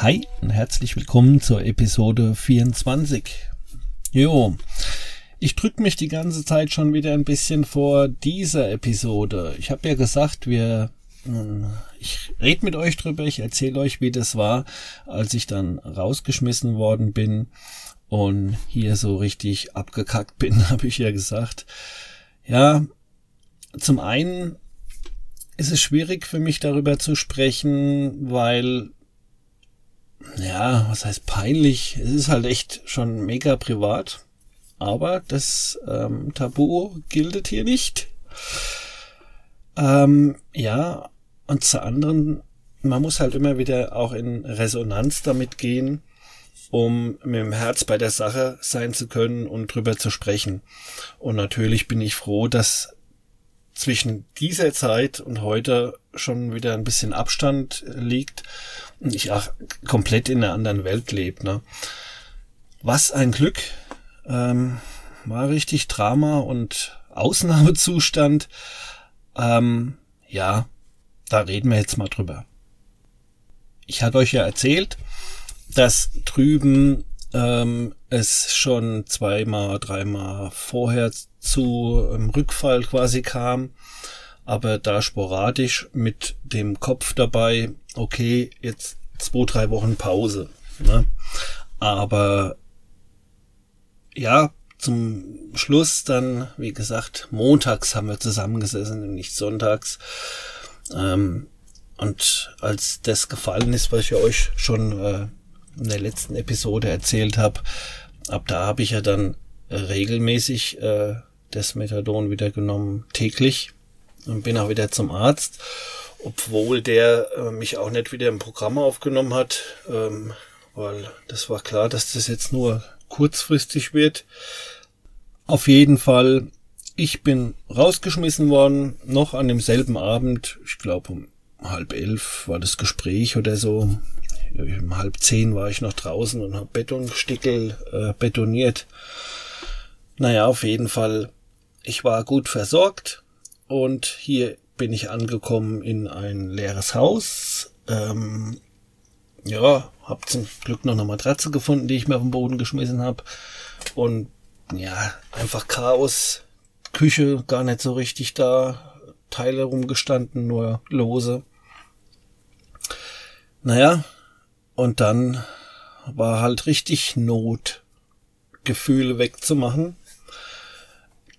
Hi und herzlich willkommen zur Episode 24. Jo, ich drück mich die ganze Zeit schon wieder ein bisschen vor dieser Episode. Ich habe ja gesagt, wir hm, ich rede mit euch drüber, ich erzähle euch, wie das war, als ich dann rausgeschmissen worden bin und hier so richtig abgekackt bin, habe ich ja gesagt. Ja, zum einen ist es schwierig für mich darüber zu sprechen, weil ja, was heißt peinlich? Es ist halt echt schon mega privat. Aber das ähm, Tabu gilt hier nicht. Ähm, ja, und zur anderen, man muss halt immer wieder auch in Resonanz damit gehen, um mit dem Herz bei der Sache sein zu können und drüber zu sprechen. Und natürlich bin ich froh, dass zwischen dieser Zeit und heute schon wieder ein bisschen Abstand liegt ich auch komplett in einer anderen Welt lebe. Ne? Was ein Glück. Ähm, war richtig Drama und Ausnahmezustand. Ähm, ja, da reden wir jetzt mal drüber. Ich hatte euch ja erzählt, dass drüben ähm, es schon zweimal, dreimal vorher zu einem Rückfall quasi kam, aber da sporadisch mit dem Kopf dabei, okay, jetzt zwei, drei Wochen Pause. Ne? Aber ja, zum Schluss dann, wie gesagt, montags haben wir zusammengesessen, nicht sonntags. Ähm, und als das gefallen ist, was ich euch schon äh, in der letzten Episode erzählt habe, ab da habe ich ja dann regelmäßig äh, das Methadon wieder genommen, täglich und bin auch wieder zum Arzt, obwohl der äh, mich auch nicht wieder im Programm aufgenommen hat, ähm, weil das war klar, dass das jetzt nur kurzfristig wird. Auf jeden Fall, ich bin rausgeschmissen worden, noch an demselben Abend, ich glaube um halb elf war das Gespräch oder so, um halb zehn war ich noch draußen und habe Betonstickel äh, betoniert. Naja, auf jeden Fall, ich war gut versorgt und hier bin ich angekommen in ein leeres Haus. Ähm, ja, hab zum Glück noch eine Matratze gefunden, die ich mir auf den Boden geschmissen habe. Und ja, einfach Chaos. Küche gar nicht so richtig da. Teile rumgestanden, nur lose. Naja, und dann war halt richtig Not, Gefühle wegzumachen.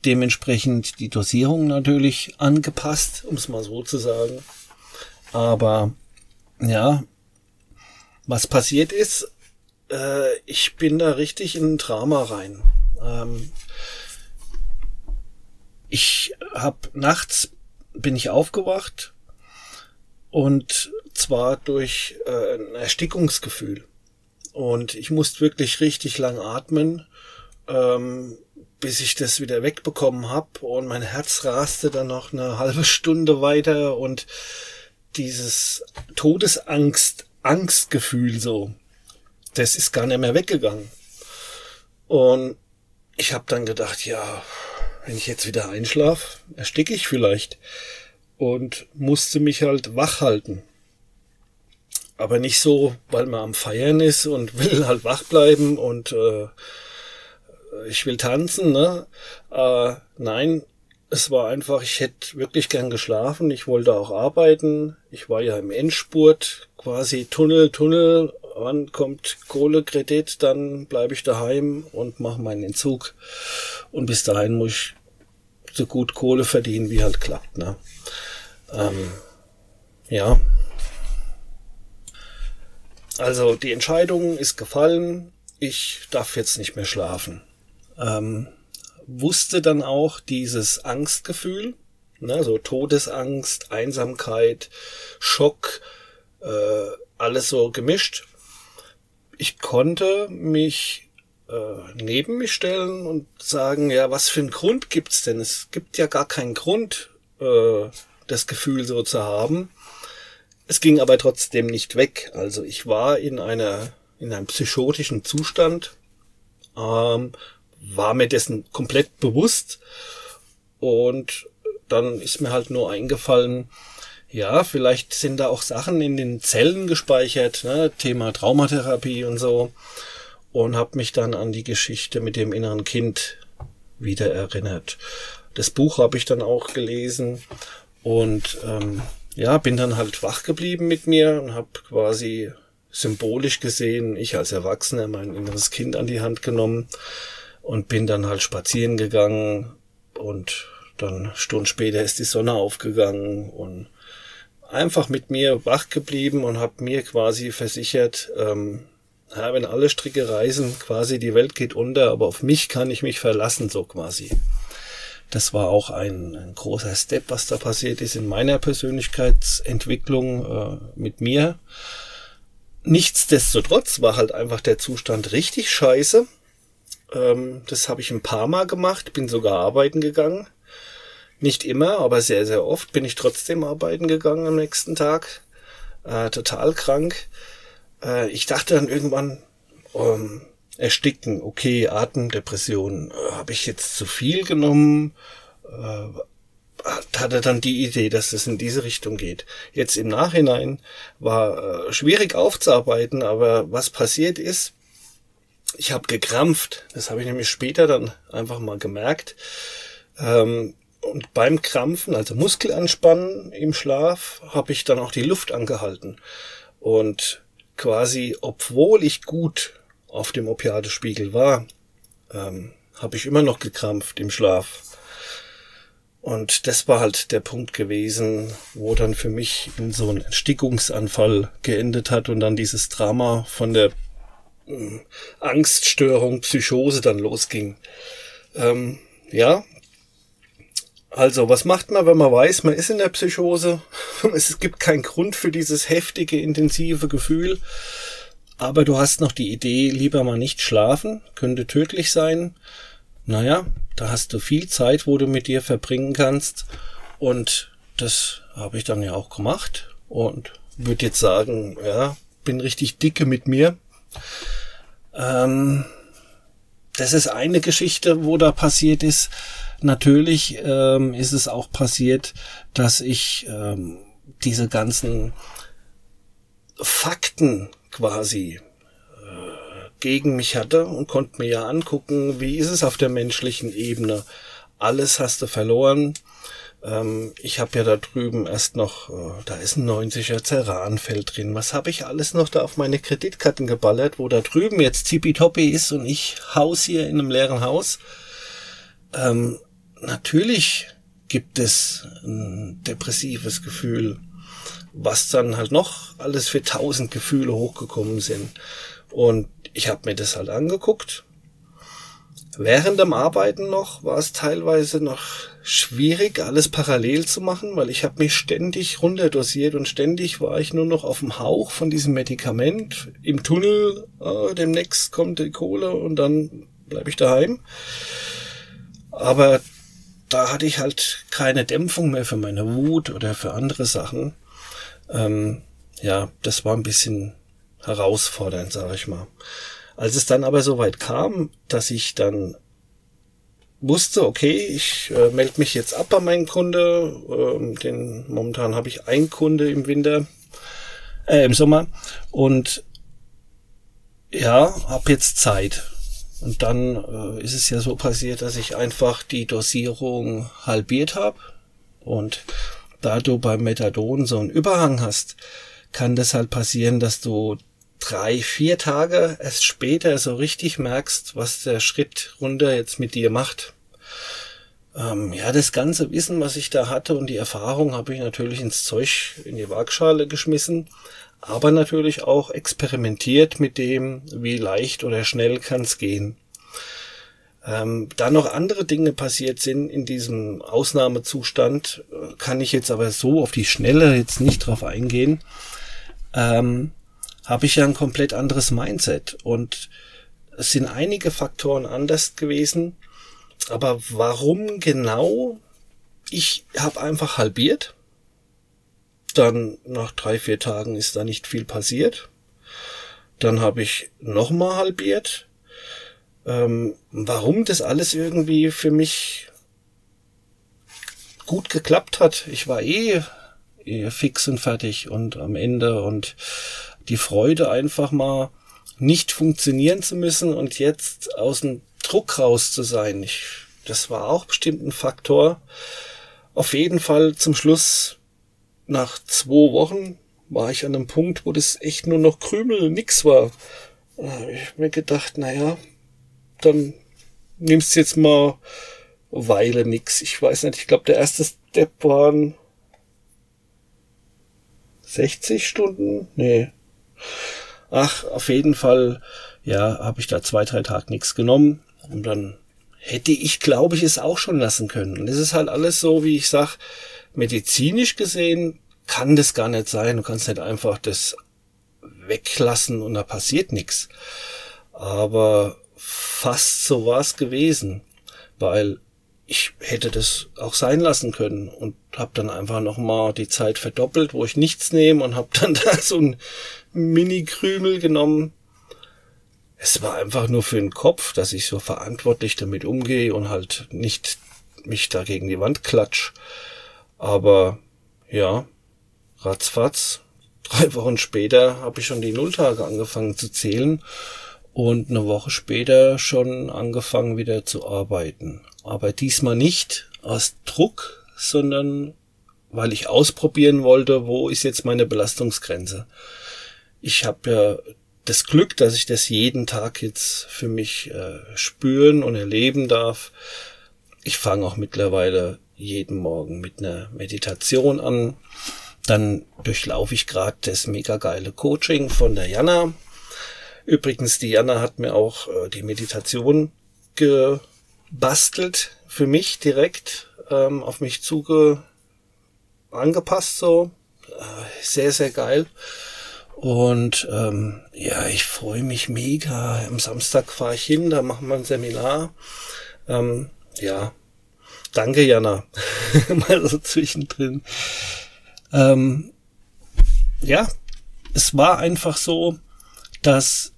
Dementsprechend die Dosierung natürlich angepasst, um es mal so zu sagen. Aber ja, was passiert ist, äh, ich bin da richtig in ein Drama rein. Ähm, ich hab nachts bin ich aufgewacht und zwar durch äh, ein Erstickungsgefühl. Und ich musste wirklich richtig lang atmen, ähm, bis ich das wieder wegbekommen habe. Und mein Herz raste dann noch eine halbe Stunde weiter und dieses Todesangst, Angstgefühl so, das ist gar nicht mehr weggegangen. Und ich habe dann gedacht, ja, wenn ich jetzt wieder einschlaf, ersticke ich vielleicht und musste mich halt wach halten. Aber nicht so, weil man am Feiern ist und will halt wach bleiben und äh, ich will tanzen, ne? Äh, nein, es war einfach, ich hätte wirklich gern geschlafen, ich wollte auch arbeiten, ich war ja im Endspurt, quasi Tunnel, Tunnel, wann kommt Kohlekredit, dann bleibe ich daheim und mache meinen Entzug. Und bis dahin muss ich so gut Kohle verdienen, wie halt klappt, ne? Ähm, ja. Also die Entscheidung ist gefallen. Ich darf jetzt nicht mehr schlafen. Ähm, wusste dann auch dieses Angstgefühl, ne, so Todesangst, Einsamkeit, Schock, äh, alles so gemischt. Ich konnte mich äh, neben mich stellen und sagen, ja, was für einen Grund gibt's denn? Es gibt ja gar keinen Grund, äh, das Gefühl so zu haben. Es ging aber trotzdem nicht weg. Also ich war in einer in einem psychotischen Zustand, ähm, war mir dessen komplett bewusst und dann ist mir halt nur eingefallen, ja, vielleicht sind da auch Sachen in den Zellen gespeichert, ne? Thema Traumatherapie und so. Und habe mich dann an die Geschichte mit dem inneren Kind wieder erinnert. Das Buch habe ich dann auch gelesen und ähm, ja, bin dann halt wach geblieben mit mir und habe quasi symbolisch gesehen, ich als Erwachsener mein inneres Kind an die Hand genommen und bin dann halt spazieren gegangen und dann Stunden später ist die Sonne aufgegangen und einfach mit mir wach geblieben und habe mir quasi versichert, ähm, ja, wenn alle Stricke reisen, quasi die Welt geht unter, aber auf mich kann ich mich verlassen, so quasi. Das war auch ein, ein großer Step, was da passiert ist in meiner Persönlichkeitsentwicklung äh, mit mir. Nichtsdestotrotz war halt einfach der Zustand richtig scheiße. Ähm, das habe ich ein paar Mal gemacht, bin sogar arbeiten gegangen. Nicht immer, aber sehr, sehr oft bin ich trotzdem arbeiten gegangen am nächsten Tag. Äh, total krank. Äh, ich dachte dann irgendwann, ähm, ersticken, okay, Atemdepression, äh, habe ich jetzt zu viel genommen? Äh, hatte dann die Idee, dass es in diese Richtung geht. Jetzt im Nachhinein war äh, schwierig aufzuarbeiten, aber was passiert ist, ich habe gekrampft. Das habe ich nämlich später dann einfach mal gemerkt. Ähm, und beim Krampfen, also Muskelanspannen im Schlaf, habe ich dann auch die Luft angehalten. Und quasi, obwohl ich gut auf dem Opiatespiegel war, ähm, habe ich immer noch gekrampft im Schlaf. Und das war halt der Punkt gewesen, wo dann für mich in so ein Erstickungsanfall geendet hat und dann dieses Drama von der Angststörung, Psychose dann losging. Ähm, ja, also, was macht man, wenn man weiß, man ist in der Psychose? Es gibt keinen Grund für dieses heftige, intensive Gefühl. Aber du hast noch die Idee, lieber mal nicht schlafen, könnte tödlich sein. Naja, da hast du viel Zeit, wo du mit dir verbringen kannst. Und das habe ich dann ja auch gemacht. Und würde jetzt sagen, ja, bin richtig dicke mit mir. Ähm, das ist eine Geschichte, wo da passiert ist. Natürlich ähm, ist es auch passiert, dass ich ähm, diese ganzen Fakten quasi äh, gegen mich hatte und konnte mir ja angucken, wie ist es auf der menschlichen Ebene. Alles hast du verloren. Ähm, ich habe ja da drüben erst noch, äh, da ist ein 90er Ceranfeld drin. Was habe ich alles noch da auf meine Kreditkarten geballert, wo da drüben jetzt tippitoppi ist und ich Haus hier in einem leeren Haus. Ähm, natürlich gibt es ein depressives Gefühl, was dann halt noch alles für tausend Gefühle hochgekommen sind. Und ich habe mir das halt angeguckt. Während dem Arbeiten noch war es teilweise noch schwierig, alles parallel zu machen, weil ich habe mich ständig runterdosiert und ständig war ich nur noch auf dem Hauch von diesem Medikament im Tunnel. Äh, demnächst kommt die Kohle und dann bleibe ich daheim. Aber da hatte ich halt keine Dämpfung mehr für meine Wut oder für andere Sachen. Ähm, ja, das war ein bisschen herausfordernd, sage ich mal. Als es dann aber soweit kam, dass ich dann wusste, okay, ich äh, melde mich jetzt ab bei meinem Kunde. Ähm, den momentan habe ich einen Kunde im Winter, äh, im Sommer und ja, habe jetzt Zeit. Und dann äh, ist es ja so passiert, dass ich einfach die Dosierung halbiert habe. Und da du beim Methadon so einen Überhang hast, kann das halt passieren, dass du drei, vier Tage erst später so richtig merkst, was der Schritt runter jetzt mit dir macht. Ähm, ja, das ganze Wissen, was ich da hatte und die Erfahrung habe ich natürlich ins Zeug, in die Waagschale geschmissen aber natürlich auch experimentiert mit dem, wie leicht oder schnell kann es gehen. Ähm, da noch andere Dinge passiert sind in diesem Ausnahmezustand, äh, kann ich jetzt aber so auf die Schnelle jetzt nicht drauf eingehen. ähm, habe ich ja ein komplett anderes Mindset. Und es sind einige Faktoren anders gewesen. Aber warum genau? Ich habe einfach halbiert. Dann nach drei, vier Tagen ist da nicht viel passiert. Dann habe ich nochmal halbiert. Ähm, warum das alles irgendwie für mich gut geklappt hat. Ich war eh, eh fix und fertig und am Ende und die Freude einfach mal nicht funktionieren zu müssen und jetzt aus dem Druck raus zu sein. Ich, das war auch bestimmt ein Faktor. Auf jeden Fall zum Schluss nach zwei Wochen war ich an einem Punkt, wo das echt nur noch Krümel, nix war. Da habe ich mir gedacht, naja, dann nimmst jetzt mal Weile nix. Ich weiß nicht, ich glaube, der erste Step waren 60 Stunden? Nee. Ach, auf jeden Fall, ja, habe ich da zwei, drei Tage nichts genommen. Und dann hätte ich, glaube ich, es auch schon lassen können. Und es ist halt alles so, wie ich sag, medizinisch gesehen kann das gar nicht sein. Du kannst nicht einfach das weglassen und da passiert nichts. Aber fast so war es gewesen. Weil ich hätte das auch sein lassen können und habe dann einfach noch mal die Zeit verdoppelt, wo ich nichts nehme und habe dann da so ein Mini-Krümel genommen. Es war einfach nur für den Kopf, dass ich so verantwortlich damit umgehe und halt nicht mich da gegen die Wand klatsch. Aber ja, ratzfatz. Drei Wochen später habe ich schon die Nulltage angefangen zu zählen und eine Woche später schon angefangen wieder zu arbeiten aber diesmal nicht aus Druck, sondern weil ich ausprobieren wollte, wo ist jetzt meine Belastungsgrenze. Ich habe ja das Glück, dass ich das jeden Tag jetzt für mich äh, spüren und erleben darf. Ich fange auch mittlerweile jeden Morgen mit einer Meditation an. Dann durchlaufe ich gerade das mega geile Coaching von der Jana. Übrigens, die Jana hat mir auch äh, die Meditation ge bastelt für mich direkt ähm, auf mich zuge angepasst so. Äh, sehr, sehr geil. Und ähm, ja, ich freue mich mega. Am Samstag fahre ich hin, da machen wir ein Seminar. Ähm, ja, danke Jana. Mal so zwischendrin. Ähm, ja, es war einfach so, dass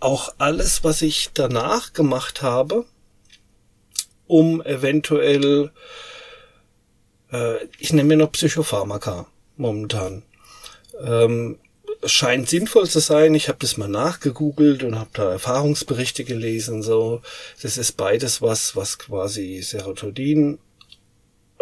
auch alles, was ich danach gemacht habe, um eventuell, äh, ich nehme mir noch Psychopharmaka momentan. Ähm, scheint sinnvoll zu sein. Ich habe das mal nachgegoogelt und habe da Erfahrungsberichte gelesen. So, das ist beides was, was quasi Serotonin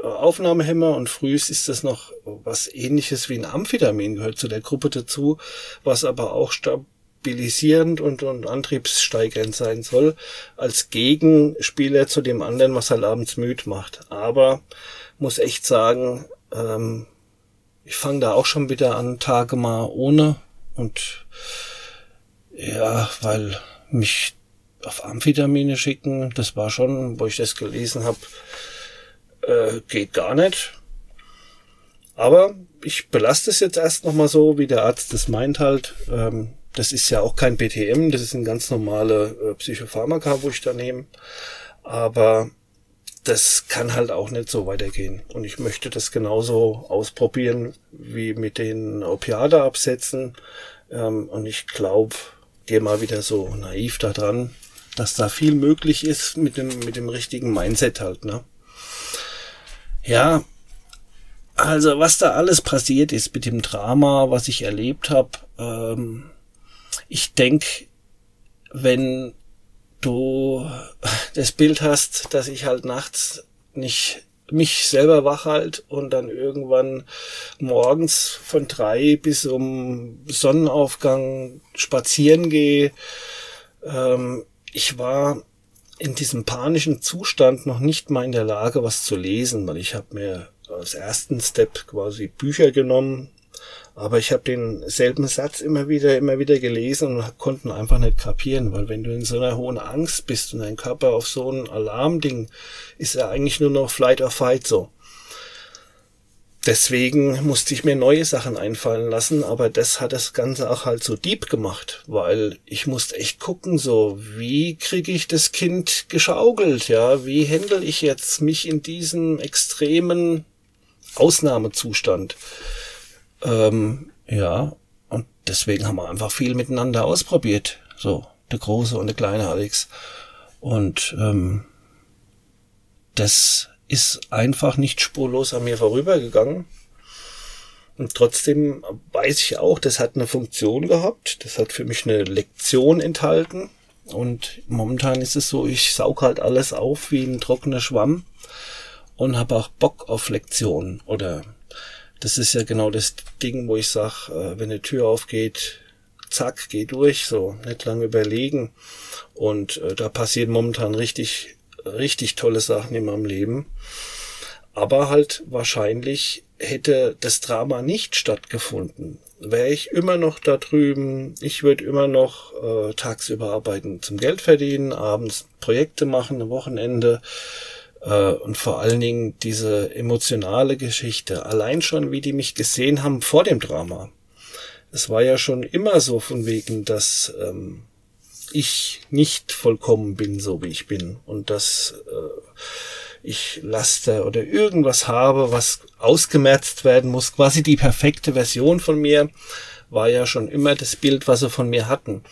äh, Aufnahmehemmer und frühest ist das noch was ähnliches wie ein Amphetamin gehört zu der Gruppe dazu, was aber auch stabilisierend und, und antriebssteigernd sein soll, als Gegenspieler zu dem anderen, was halt abends müd macht. Aber muss echt sagen, ähm, ich fange da auch schon wieder an, Tage mal ohne und ja, weil mich auf Amphetamine schicken, das war schon, wo ich das gelesen habe, äh, geht gar nicht. Aber ich belaste es jetzt erst nochmal so, wie der Arzt das meint halt. Ähm, das ist ja auch kein BTM, das ist ein ganz normale äh, Psychopharmaka, wo ich da nehme. Aber das kann halt auch nicht so weitergehen. Und ich möchte das genauso ausprobieren wie mit den Opiade-Absätzen. Ähm, und ich glaube, gehe mal wieder so naiv da dran, dass da viel möglich ist mit dem, mit dem richtigen Mindset halt, ne? Ja, also was da alles passiert ist mit dem Drama, was ich erlebt habe, ähm, ich denke, wenn du das Bild hast, dass ich halt nachts nicht mich selber wach halt und dann irgendwann morgens von drei bis um Sonnenaufgang spazieren gehe. Ähm, ich war in diesem panischen Zustand noch nicht mal in der Lage, was zu lesen, weil ich habe mir als ersten Step quasi Bücher genommen, aber ich habe denselben Satz immer wieder, immer wieder gelesen und konnten einfach nicht kapieren, weil wenn du in so einer hohen Angst bist und dein Körper auf so ein Alarmding, ist er eigentlich nur noch Flight or Fight so. deswegen musste ich mir neue Sachen einfallen lassen, aber das hat das Ganze auch halt so deep gemacht, weil ich musste echt gucken, so, wie kriege ich das Kind geschaukelt, ja, wie händel ich jetzt mich in diesem extremen Ausnahmezustand. Ähm, ja, und deswegen haben wir einfach viel miteinander ausprobiert, so, der große und der kleine Alex. Und ähm, das ist einfach nicht spurlos an mir vorübergegangen. Und trotzdem weiß ich auch, das hat eine Funktion gehabt. Das hat für mich eine Lektion enthalten. Und momentan ist es so, ich saug halt alles auf wie ein trockener Schwamm und habe auch Bock auf Lektionen. Oder das ist ja genau das Ding, wo ich sag, äh, wenn eine Tür aufgeht, zack, geh durch, so nicht lange überlegen. Und äh, da passiert momentan richtig richtig tolle Sachen in meinem Leben. Aber halt wahrscheinlich hätte das Drama nicht stattgefunden, wäre ich immer noch da drüben. Ich würde immer noch äh, tagsüber arbeiten zum Geld verdienen, abends Projekte machen, ein Wochenende und vor allen Dingen diese emotionale Geschichte. Allein schon, wie die mich gesehen haben vor dem Drama. Es war ja schon immer so von wegen, dass ähm, ich nicht vollkommen bin, so wie ich bin und dass äh, ich Laster oder irgendwas habe, was ausgemerzt werden muss. Quasi die perfekte Version von mir war ja schon immer das Bild, was sie von mir hatten.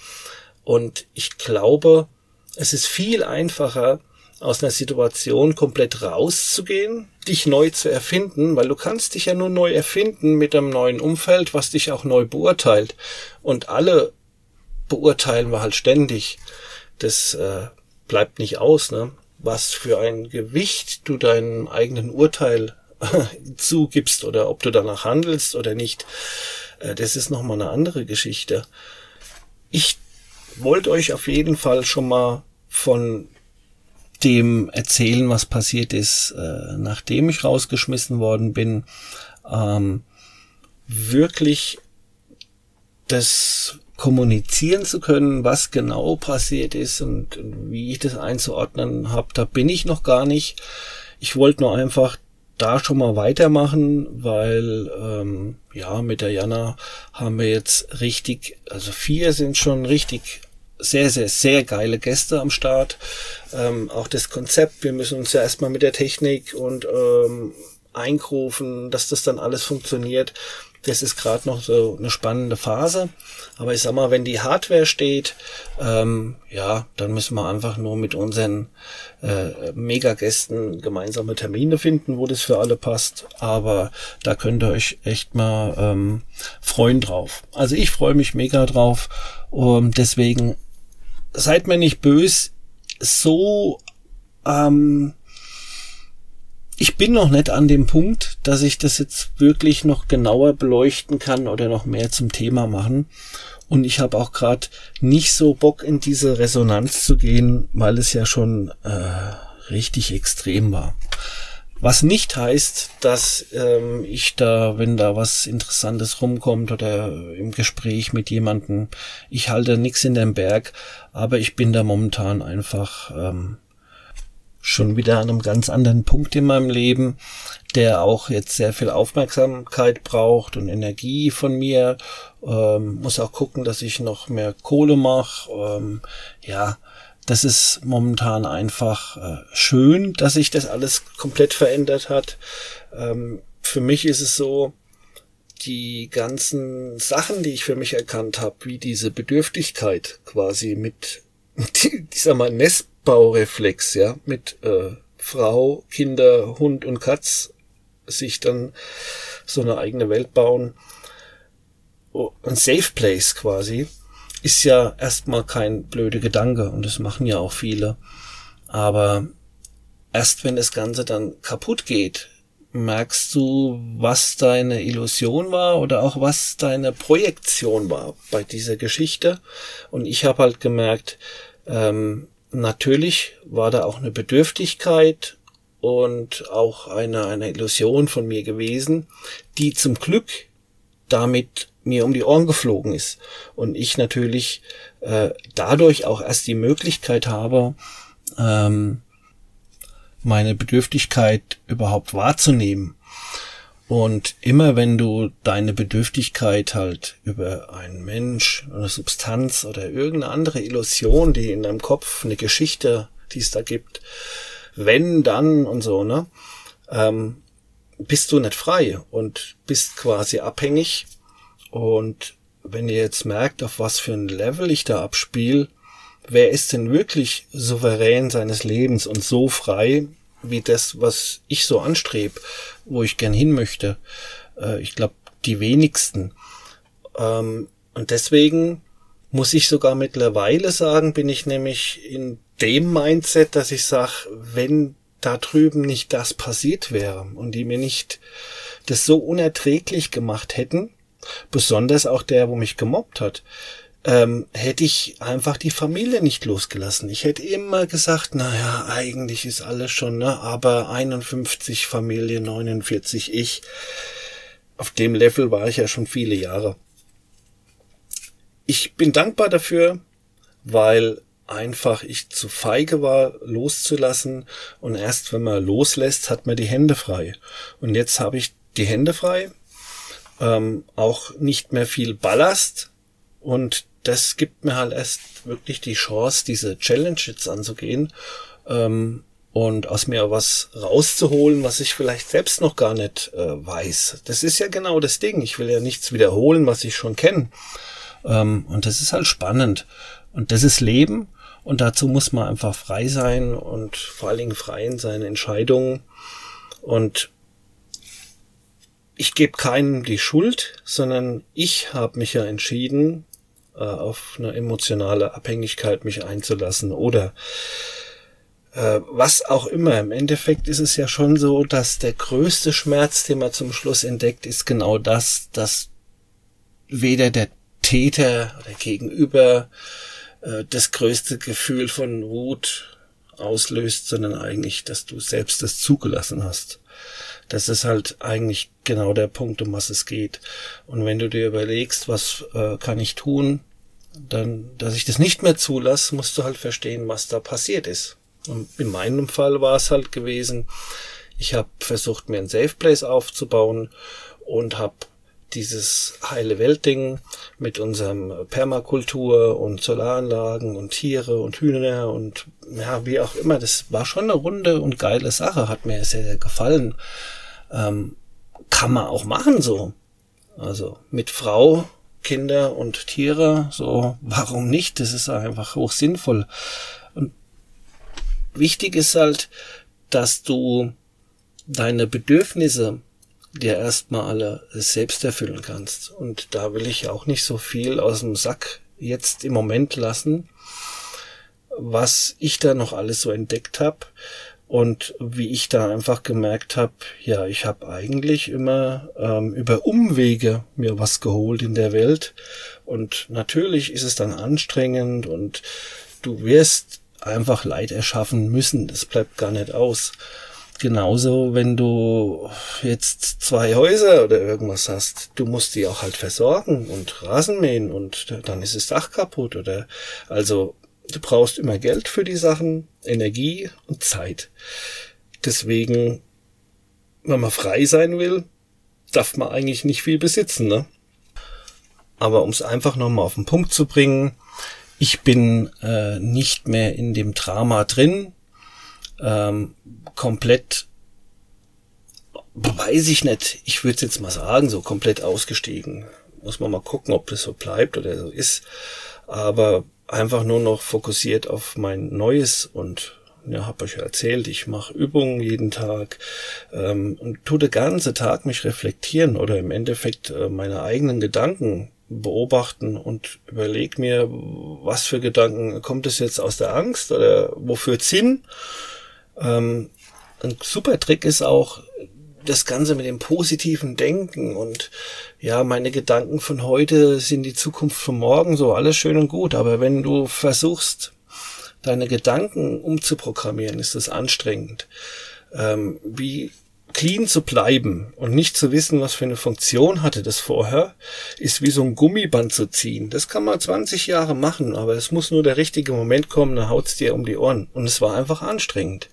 Und ich glaube, es ist viel einfacher, aus einer Situation komplett rauszugehen, dich neu zu erfinden, weil du kannst dich ja nur neu erfinden mit einem neuen Umfeld, was dich auch neu beurteilt. Und alle beurteilen wir halt ständig. Das äh, bleibt nicht aus, ne? Was für ein Gewicht du deinem eigenen Urteil zugibst oder ob du danach handelst oder nicht, äh, das ist nochmal eine andere Geschichte. Ich wollte euch auf jeden Fall schon mal von dem erzählen, was passiert ist, äh, nachdem ich rausgeschmissen worden bin. Ähm, wirklich das kommunizieren zu können, was genau passiert ist und wie ich das einzuordnen habe, da bin ich noch gar nicht. Ich wollte nur einfach da schon mal weitermachen, weil ähm, ja mit der Jana haben wir jetzt richtig, also vier sind schon richtig sehr, sehr, sehr geile Gäste am Start. Ähm, auch das Konzept, wir müssen uns ja erstmal mit der Technik und ähm, einkrufen, dass das dann alles funktioniert. Das ist gerade noch so eine spannende Phase. Aber ich sag mal, wenn die Hardware steht, ähm, ja, dann müssen wir einfach nur mit unseren äh, Megagästen gemeinsame Termine finden, wo das für alle passt. Aber da könnt ihr euch echt mal ähm, freuen drauf. Also ich freue mich mega drauf. Um, deswegen seid mir nicht böse. So ähm, ich bin noch nicht an dem Punkt, dass ich das jetzt wirklich noch genauer beleuchten kann oder noch mehr zum Thema machen. Und ich habe auch gerade nicht so Bock in diese Resonanz zu gehen, weil es ja schon äh, richtig extrem war. Was nicht heißt, dass ähm, ich da, wenn da was Interessantes rumkommt oder im Gespräch mit jemandem, ich halte nichts in den Berg, aber ich bin da momentan einfach ähm, schon wieder an einem ganz anderen Punkt in meinem Leben, der auch jetzt sehr viel Aufmerksamkeit braucht und Energie von mir. Ähm, muss auch gucken, dass ich noch mehr Kohle mache. Ähm, ja, das ist momentan einfach äh, schön, dass sich das alles komplett verändert hat. Ähm, für mich ist es so, die ganzen Sachen, die ich für mich erkannt habe, wie diese Bedürftigkeit quasi mit dieser mal Nest Aufbaureflex, ja, mit äh, Frau, Kinder, Hund und Katz sich dann so eine eigene Welt bauen. Oh, ein Safe Place quasi ist ja erstmal kein blöde Gedanke und das machen ja auch viele. Aber erst wenn das Ganze dann kaputt geht, merkst du, was deine Illusion war oder auch was deine Projektion war bei dieser Geschichte. Und ich habe halt gemerkt, ähm, natürlich war da auch eine Bedürftigkeit und auch eine, eine Illusion von mir gewesen, die zum Glück damit mir um die Ohren geflogen ist. Und ich natürlich äh, dadurch auch erst die Möglichkeit habe, ähm, meine Bedürftigkeit überhaupt wahrzunehmen. Und immer wenn du deine Bedürftigkeit halt über einen Mensch, eine Substanz oder irgendeine andere Illusion, die in deinem Kopf, eine Geschichte, die es da gibt, wenn, dann und so, ne, ähm, bist du nicht frei und bist quasi abhängig. Und wenn ihr jetzt merkt, auf was für ein Level ich da abspiele, wer ist denn wirklich souverän seines Lebens und so frei wie das, was ich so anstrebe, wo ich gern hin möchte? Äh, ich glaube, die wenigsten. Ähm, und deswegen muss ich sogar mittlerweile sagen, bin ich nämlich in dem Mindset, dass ich sage, wenn da drüben nicht das passiert wäre und die mir nicht das so unerträglich gemacht hätten, besonders auch der, wo mich gemobbt hat, ähm, hätte ich einfach die Familie nicht losgelassen. Ich hätte immer gesagt, naja, eigentlich ist alles schon, ne, aber 51 Familie, 49 ich. Auf dem Level war ich ja schon viele Jahre. Ich bin dankbar dafür, weil einfach ich zu feige war, loszulassen. Und erst wenn man loslässt, hat man die Hände frei. Und jetzt habe ich die Hände frei, ähm, auch nicht mehr viel Ballast. Und das gibt mir halt erst wirklich die Chance, diese Challenge jetzt anzugehen. Ähm, und aus mir was rauszuholen, was ich vielleicht selbst noch gar nicht äh, weiß. Das ist ja genau das Ding. Ich will ja nichts wiederholen, was ich schon kenne. Ähm, und das ist halt spannend. Und das ist Leben. Und dazu muss man einfach frei sein und vor allen Dingen frei in seinen Entscheidungen. Und ich gebe keinem die Schuld, sondern ich habe mich ja entschieden, äh, auf eine emotionale Abhängigkeit mich einzulassen oder äh, was auch immer. Im Endeffekt ist es ja schon so, dass der größte Schmerz, den man zum Schluss entdeckt, ist genau das, dass weder der Täter oder Gegenüber äh, das größte Gefühl von Wut auslöst, sondern eigentlich, dass du selbst das zugelassen hast. Das ist halt eigentlich genau der Punkt, um was es geht. Und wenn du dir überlegst, was äh, kann ich tun, dann, dass ich das nicht mehr zulasse, musst du halt verstehen, was da passiert ist. Und in meinem Fall war es halt gewesen, ich habe versucht, mir ein Safe Place aufzubauen und habe dieses heile Weltding mit unserem Permakultur und Solaranlagen und Tiere und Hühner und ja, wie auch immer. Das war schon eine runde und geile Sache, hat mir sehr, sehr gefallen. Ähm, kann man auch machen so. Also mit Frau, Kinder und Tiere, so, warum nicht? Das ist einfach hoch sinnvoll. Und wichtig ist halt, dass du deine Bedürfnisse dir erstmal alle selbst erfüllen kannst. Und da will ich auch nicht so viel aus dem Sack jetzt im Moment lassen, was ich da noch alles so entdeckt habe und wie ich da einfach gemerkt habe, ja, ich habe eigentlich immer ähm, über Umwege mir was geholt in der Welt und natürlich ist es dann anstrengend und du wirst einfach Leid erschaffen müssen, das bleibt gar nicht aus. Genauso, wenn du jetzt zwei Häuser oder irgendwas hast, du musst die auch halt versorgen und Rasen mähen und dann ist das Dach kaputt oder also du brauchst immer Geld für die Sachen, Energie und Zeit. Deswegen, wenn man frei sein will, darf man eigentlich nicht viel besitzen, ne? Aber um es einfach nochmal auf den Punkt zu bringen, ich bin äh, nicht mehr in dem Drama drin, ähm, komplett, weiß ich nicht, ich würde jetzt mal sagen, so komplett ausgestiegen. Muss man mal gucken, ob das so bleibt oder so ist. Aber einfach nur noch fokussiert auf mein Neues und ja, habe euch ja erzählt, ich mache Übungen jeden Tag ähm, und tu den ganzen Tag mich reflektieren oder im Endeffekt äh, meine eigenen Gedanken beobachten und überleg mir, was für Gedanken kommt es jetzt aus der Angst oder wofür Sinn ähm, ein super Trick ist auch das Ganze mit dem positiven Denken und ja, meine Gedanken von heute sind die Zukunft von morgen, so alles schön und gut. Aber wenn du versuchst, deine Gedanken umzuprogrammieren, ist das anstrengend. Ähm, wie clean zu bleiben und nicht zu wissen, was für eine Funktion hatte das vorher, ist wie so ein Gummiband zu ziehen. Das kann man 20 Jahre machen, aber es muss nur der richtige Moment kommen, dann haut's dir um die Ohren. Und es war einfach anstrengend.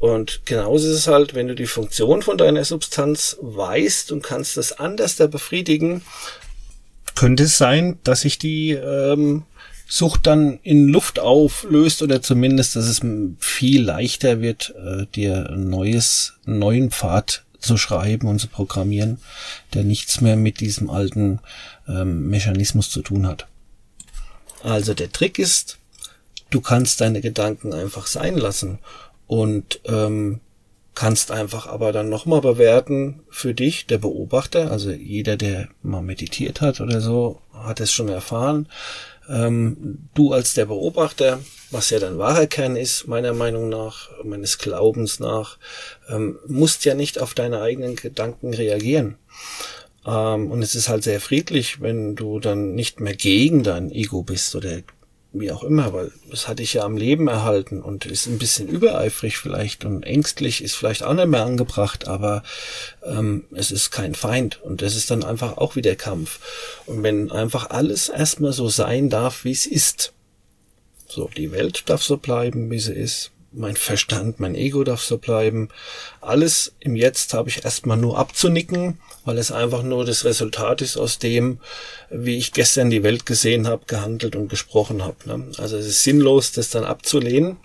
Und genauso ist es halt, wenn du die Funktion von deiner Substanz weißt und kannst das anders da befriedigen, könnte es sein, dass sich die ähm, Sucht dann in Luft auflöst oder zumindest, dass es viel leichter wird, äh, dir ein neues, einen neuen Pfad zu schreiben und zu programmieren, der nichts mehr mit diesem alten ähm, Mechanismus zu tun hat. Also der Trick ist, du kannst deine Gedanken einfach sein lassen und ähm, kannst einfach aber dann nochmal bewerten für dich, der Beobachter, also jeder, der mal meditiert hat oder so, hat es schon erfahren. Ähm, du als der Beobachter, was ja dann wahrer Kern ist, meiner Meinung nach, meines Glaubens nach, ähm, musst ja nicht auf deine eigenen Gedanken reagieren. Ähm, und es ist halt sehr friedlich, wenn du dann nicht mehr gegen dein Ego bist oder wie auch immer, weil das hatte ich ja am Leben erhalten und ist ein bisschen übereifrig vielleicht und ängstlich ist vielleicht auch nicht mehr angebracht, aber ähm, es ist kein Feind und das ist dann einfach auch wieder Kampf. Und wenn einfach alles erstmal so sein darf, wie es ist, so die Welt darf so bleiben, wie sie ist, mein Verstand, mein Ego darf so bleiben. Alles im Jetzt habe ich erstmal nur abzunicken, weil es einfach nur das Resultat ist aus dem, wie ich gestern die Welt gesehen habe, gehandelt und gesprochen habe. Ne? Also es ist sinnlos, das dann abzulehnen.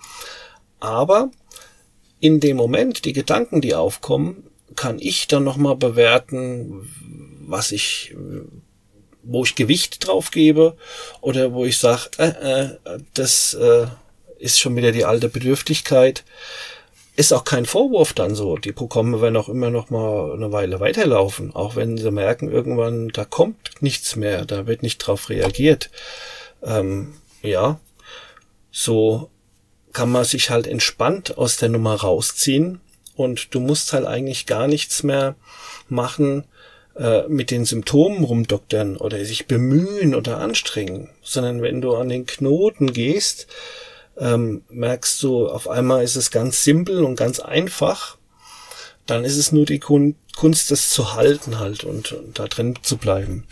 Aber in dem Moment, die Gedanken, die aufkommen, kann ich dann nochmal bewerten, was ich, wo ich Gewicht drauf gebe oder wo ich sage, äh, äh, das äh, ist schon wieder die alte Bedürftigkeit. Ist auch kein Vorwurf dann so. Die Programme werden auch immer noch mal eine Weile weiterlaufen, auch wenn sie merken irgendwann, da kommt nichts mehr, da wird nicht drauf reagiert. Ähm, ja, so kann man sich halt entspannt aus der Nummer rausziehen und du musst halt eigentlich gar nichts mehr machen, äh, mit den Symptomen rumdoktern oder sich bemühen oder anstrengen, sondern wenn du an den Knoten gehst, ähm, merkst du, auf einmal ist es ganz simpel und ganz einfach. Dann ist es nur die Kun Kunst, das zu halten halt und, und da drin zu bleiben.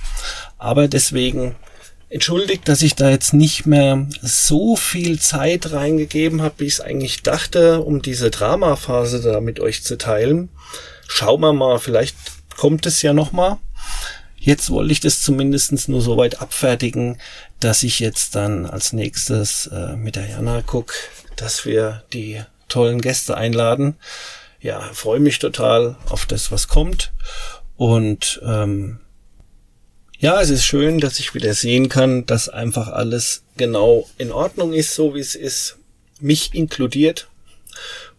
Aber deswegen entschuldigt, dass ich da jetzt nicht mehr so viel Zeit reingegeben habe, wie ich es eigentlich dachte, um diese Dramaphase da mit euch zu teilen. Schauen wir mal, vielleicht kommt es ja noch mal. Jetzt wollte ich das zumindest nur so weit abfertigen, dass ich jetzt dann als nächstes äh, mit der Jana guck, dass wir die tollen Gäste einladen. Ja, freue mich total auf das, was kommt. Und ähm, ja, es ist schön, dass ich wieder sehen kann, dass einfach alles genau in Ordnung ist, so wie es ist, mich inkludiert.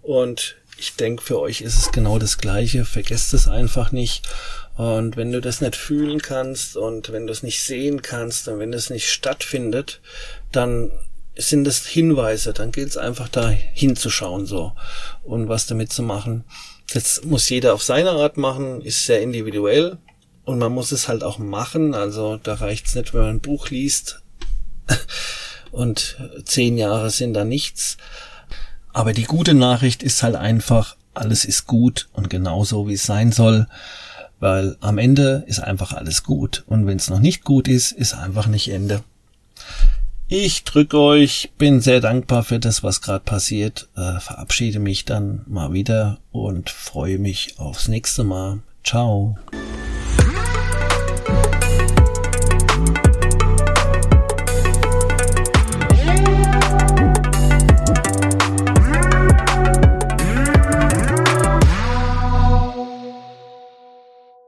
Und ich denke, für euch ist es genau das Gleiche. Vergesst es einfach nicht. Und wenn du das nicht fühlen kannst und wenn du es nicht sehen kannst und wenn es nicht stattfindet, dann sind es Hinweise, dann gilt es einfach da hinzuschauen so und was damit zu machen. Das muss jeder auf seine Art machen, ist sehr individuell und man muss es halt auch machen. Also da reicht es nicht, wenn man ein Buch liest und zehn Jahre sind da nichts. Aber die gute Nachricht ist halt einfach, alles ist gut und genauso wie es sein soll weil am Ende ist einfach alles gut und wenn es noch nicht gut ist, ist einfach nicht Ende. Ich drücke euch, bin sehr dankbar für das, was gerade passiert, äh, verabschiede mich dann mal wieder und freue mich aufs nächste Mal. Ciao.